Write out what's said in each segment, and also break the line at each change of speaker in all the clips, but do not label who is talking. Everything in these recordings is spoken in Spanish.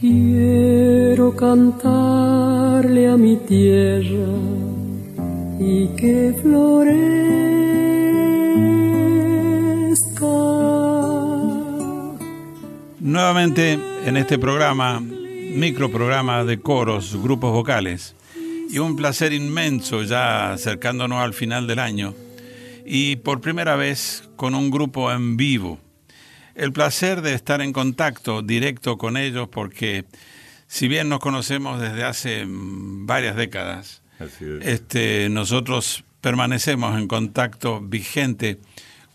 Quiero cantarle a mi tierra y que florezca.
Nuevamente en este programa, microprograma de coros, grupos vocales, y un placer inmenso ya acercándonos al final del año, y por primera vez con un grupo en vivo el placer de estar en contacto directo con ellos porque si bien nos conocemos desde hace mm, varias décadas, este, nosotros permanecemos en contacto vigente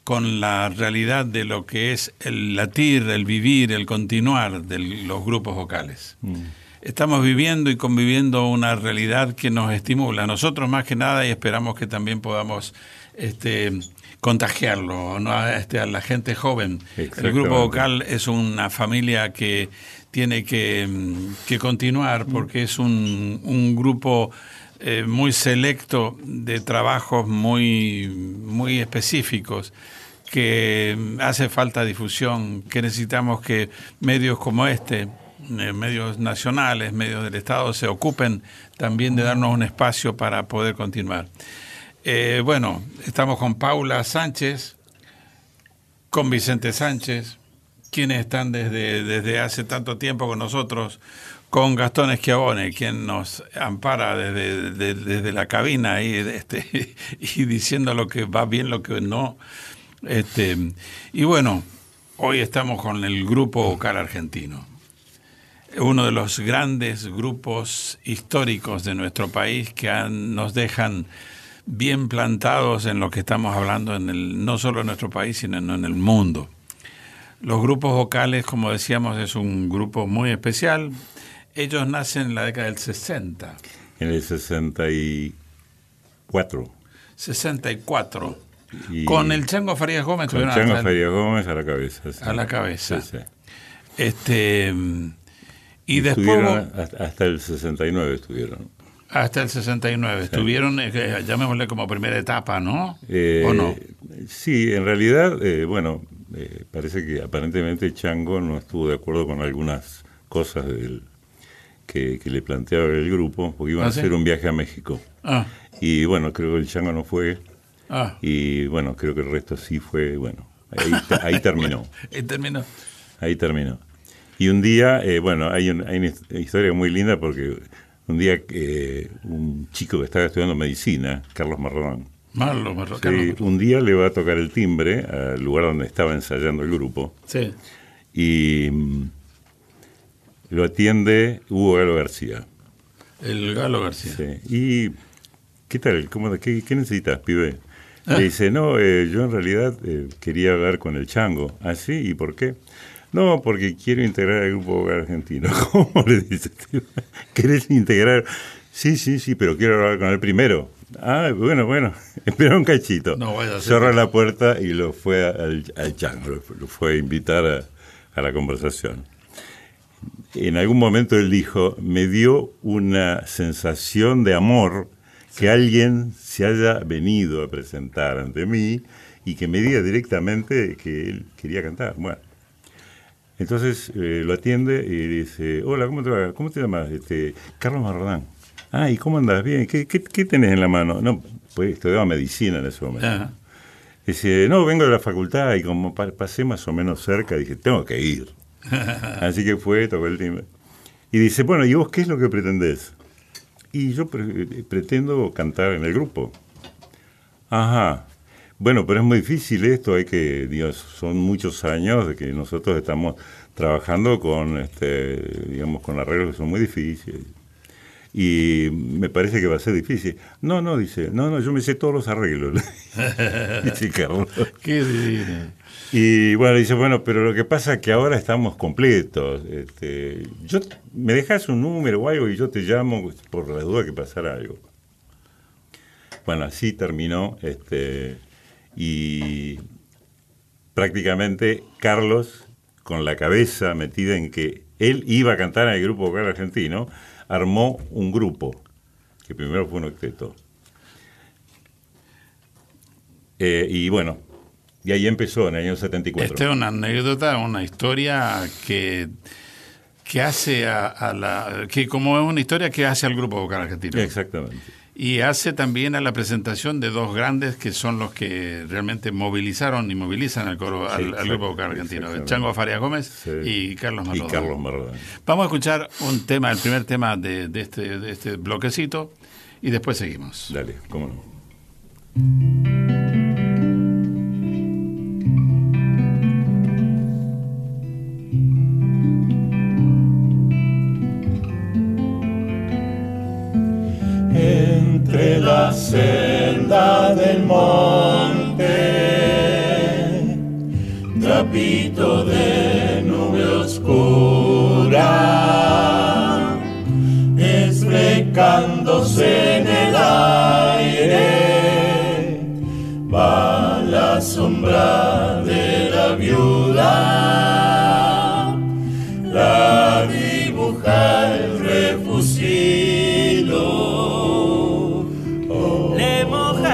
con la realidad de lo que es el latir, el vivir, el continuar de los grupos vocales. Mm. Estamos viviendo y conviviendo una realidad que nos estimula, nosotros más que nada, y esperamos que también podamos este, contagiarlo ¿no? este, a la gente joven. El grupo vocal es una familia que tiene que, mm, continuar porque es un, un grupo eh, muy selecto de trabajos muy, muy específicos que hace falta difusión, que necesitamos que medios como este, eh, medios nacionales, medios del Estado, se ocupen también de darnos un espacio para poder continuar. Eh, bueno, estamos con Paula Sánchez, con Vicente Sánchez, quienes están desde, desde hace tanto tiempo con nosotros, con Gastón Esquiabone, quien nos ampara desde, la cabina y, este, y diciendo lo que va bien, lo que no. Este, y bueno, hoy estamos con el grupo vocal argentino, uno de los grandes grupos históricos de nuestro país que nos dejan bien plantados en lo que estamos hablando, en el, no solo en nuestro país, sino en el mundo. Los grupos vocales, como decíamos, es un grupo muy especial. Ellos nacen en la década del 60.
En el 64.
64. con el Chango Farías Gómez.
Con el Chango Farías Gómez a la cabeza.
A la cabeza. Este,
y, después... Hasta el 69 estuvieron.
Hasta el 69. Estuvieron, eh, llamémosle como primera etapa, ¿no? Eh, ¿O no?
Sí, en realidad, eh, bueno, parece que aparentemente Chango no estuvo de acuerdo con algunas cosas del, que, le planteaba el grupo, porque iban a ¿Ah, hacer un viaje a México. Ah. Y bueno, creo que el Chango no fue. Ah. Y bueno, creo que el resto sí fue, bueno, ahí, terminó.
ahí terminó.
Ahí terminó. Y un día, bueno, hay, hay una historia muy linda porque un día que un chico que estaba estudiando medicina, Carlos Marrón, un día le va a tocar el timbre al lugar donde estaba ensayando el grupo. Sí. Y mm, lo atiende Hugo Galo García.
El Galo García.
Sí. ¿Y qué tal? ¿Cómo, qué, necesitas, pibe? Le dice, no, eh, yo en realidad eh, quería hablar con el chango. ¿Ah, sí? ¿Y por qué? No, porque quiero integrar el grupo argentino. ¿Cómo le dices? ¿Querés integrar? Sí, sí, sí, pero quiero hablar con él primero. Ah, bueno, bueno, espera un cachito. No Cerra la puerta y lo fue al, al chango, lo, fue a invitar a, a la conversación. En algún momento él dijo, me dio una sensación de amor que alguien se haya venido a presentar ante mí y que me diga directamente que él quería cantar. Bueno, entonces eh, lo atiende y dice, hola, ¿cómo te, va? ¿Cómo te llamas? Este, Carlos Marrodán. Ah, ¿y cómo andas? Bien, ¿qué, qué, qué tenés en la mano? No, pues estudiaba medicina en ese momento. Dice, no, vengo de la facultad y como pasé más o menos cerca, dije, tengo que ir. Así que fue, tocó el timbre. Y dice, bueno, ¿y vos qué es lo que pretendés? Y yo pretendo cantar en el grupo. Ajá. Bueno, pero es muy difícil esto, hay que, Dios, son muchos años de que nosotros estamos trabajando con, este, digamos, con arreglos que son muy difíciles. Y me parece que va a ser difícil. No, no, dice, no, no, yo me sé todos los arreglos. dice Carlos. Qué divino. Y bueno, dice, bueno, pero lo que pasa es que ahora estamos completos. Este, yo, me dejas un número o algo y yo te llamo por la duda que pasara algo. Bueno, así terminó este, y prácticamente Carlos, con la cabeza metida en que él iba a cantar en el grupo vocal argentino, armó un grupo, que primero fue un octeto. Eh, y bueno, y ahí empezó en el año 74.
Esta es una anécdota, una historia que que hace a, la que como es una historia que hace al grupo vocal argentino.
Exactamente.
Y hace también a la presentación de dos grandes que son los que realmente movilizaron y movilizan al, coro, al, grupo vocal argentino, Chango Faria Gómez y Carlos Marrodán.
Y Carlos Marrodán.
Vamos a escuchar un tema, el primer tema de, de, este, de este bloquecito y después seguimos.
Dale, cómo no.
Trapito de nube oscura, esbrecándose en el aire, va la sombra de la viuda, la dibuja el refusilo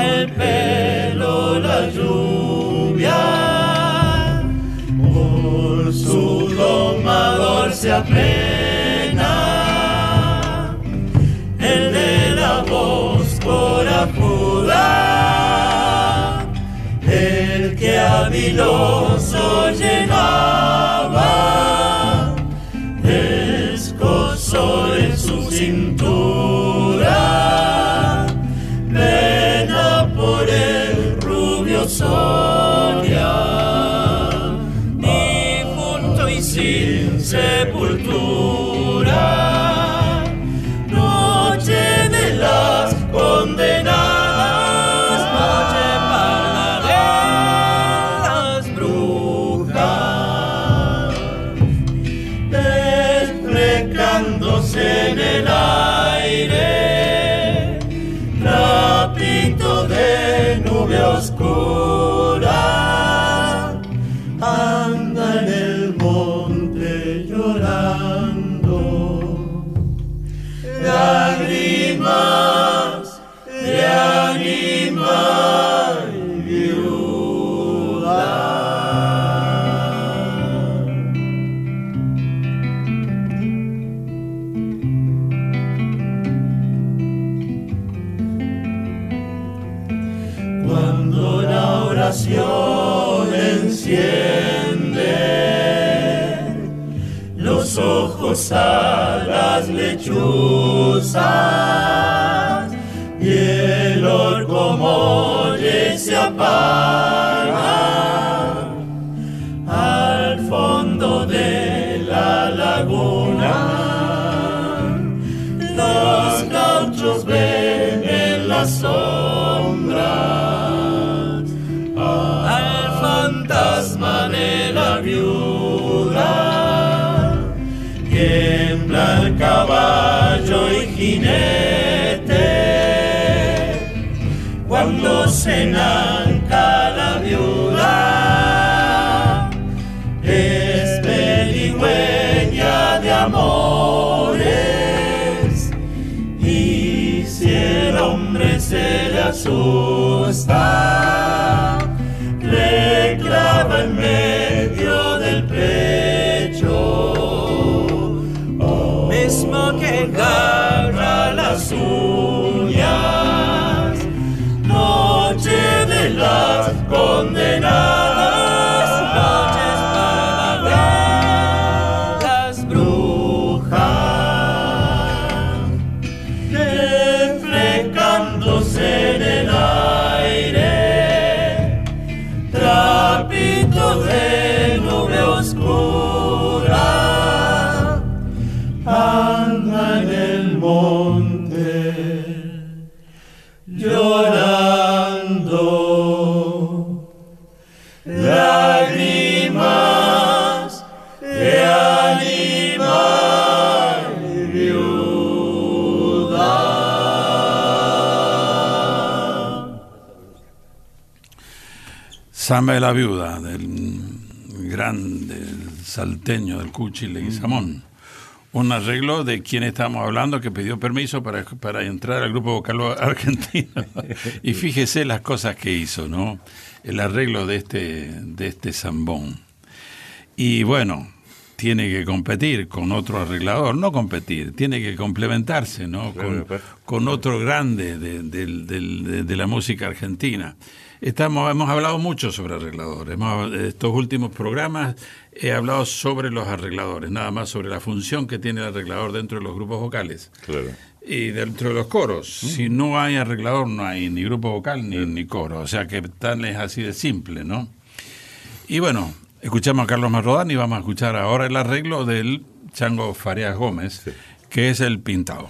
el pelo la lluvia, domador se apena, el de la voz corajuda, el que habiloso llenaba, escosor en su cintura. Pueblo. A las lechuzas y el orco se apaga sombras al fantasma de la viuda tiembla el caballo y jinete cuando se asusta le clava en
Samba de la viuda del grande salteño del Cuchi Leguizamón un arreglo de quien estamos hablando que pidió permiso para, para entrar al grupo vocal argentino. y fíjese las cosas que hizo, ¿no? El arreglo de este, de este zambón. Y bueno, tiene que competir con otro arreglador, no competir, tiene que complementarse ¿no? con, con otro grande de, de, de, la música argentina. Estamos, hemos hablado mucho sobre arregladores. Hemos, estos últimos programas he hablado sobre los arregladores, nada más sobre la función que tiene el arreglador dentro de los grupos vocales.
Claro.
Y dentro de los coros. Si no hay arreglador, no hay ni grupo vocal ni, ni coro. O sea que tal es así de simple, ¿no? Y bueno, escuchamos a Carlos Marrodán y vamos a escuchar ahora el arreglo del Chango Farias Gómez, que es el pintado.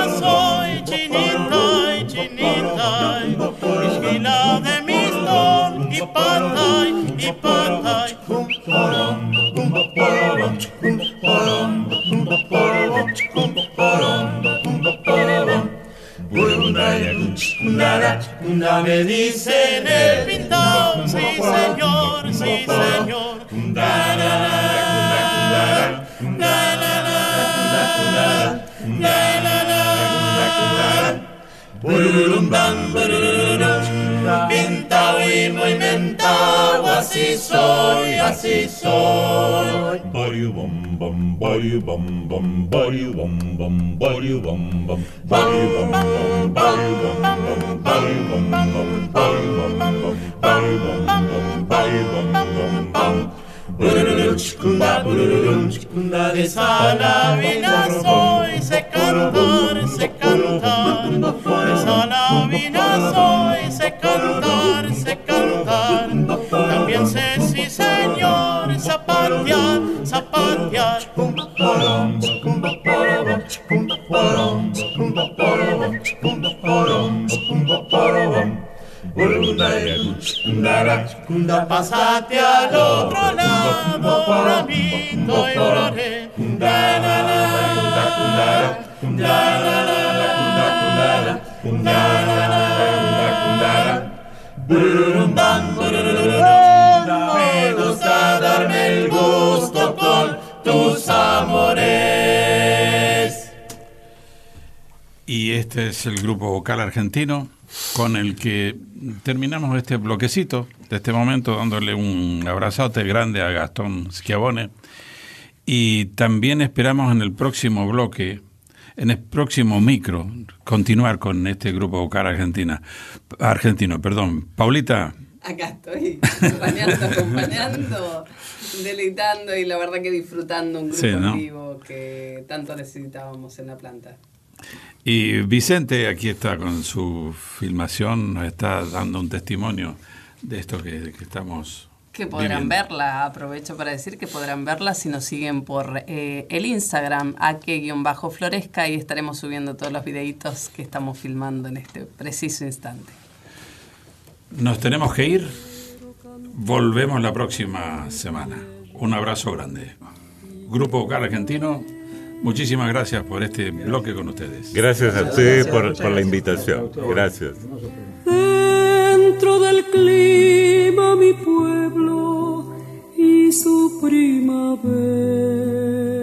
Me dicen el pintado, sí señor, sí señor. Pintado y muy mentado, así soy, así soy. Bum, body bum bum, body bum bum, body bum bum, body bum bum, body bum bum, body bum bum, body bum bum, body bum bum, body bum bum bum. Bururum chikunda, bururum chikunda de Salavina soy, sé cantar, sé cantar. De Salavina soy, sé cantar, sé cantar. Zapatear, zapatear. Pásate al otro lado, bravito y lloré. La la la, la la la, la la gusta darme el gusto con tus amores.
Y este es el grupo vocal argentino con el que terminamos este bloquecito de este momento dándole un abrazote grande a Gastón Schiavone y también esperamos en el próximo bloque en el próximo micro continuar con este grupo vocal argentina argentino perdón Paulita
acá estoy acompañando acompañando deleitando y la verdad que disfrutando un grupo
Sí, ¿no?
vivo que tanto necesitábamos en la planta
Y Vicente aquí está con su filmación, nos está dando un testimonio de esto que, que estamos.
Que podrán
viviendo.
verla, aprovecho para decir que podrán verla si nos siguen por eh, el Instagram, ake-floresca, y estaremos subiendo todos los videitos que estamos filmando en este preciso instante.
Nos tenemos que ir. Volvemos la próxima semana. Un abrazo grande. Grupo Vocal Argentino, muchísimas gracias por este bloque con ustedes.
Gracias a ustedes por, por la invitación. Gracias.
Dentro del clima mi pueblo y su primavera.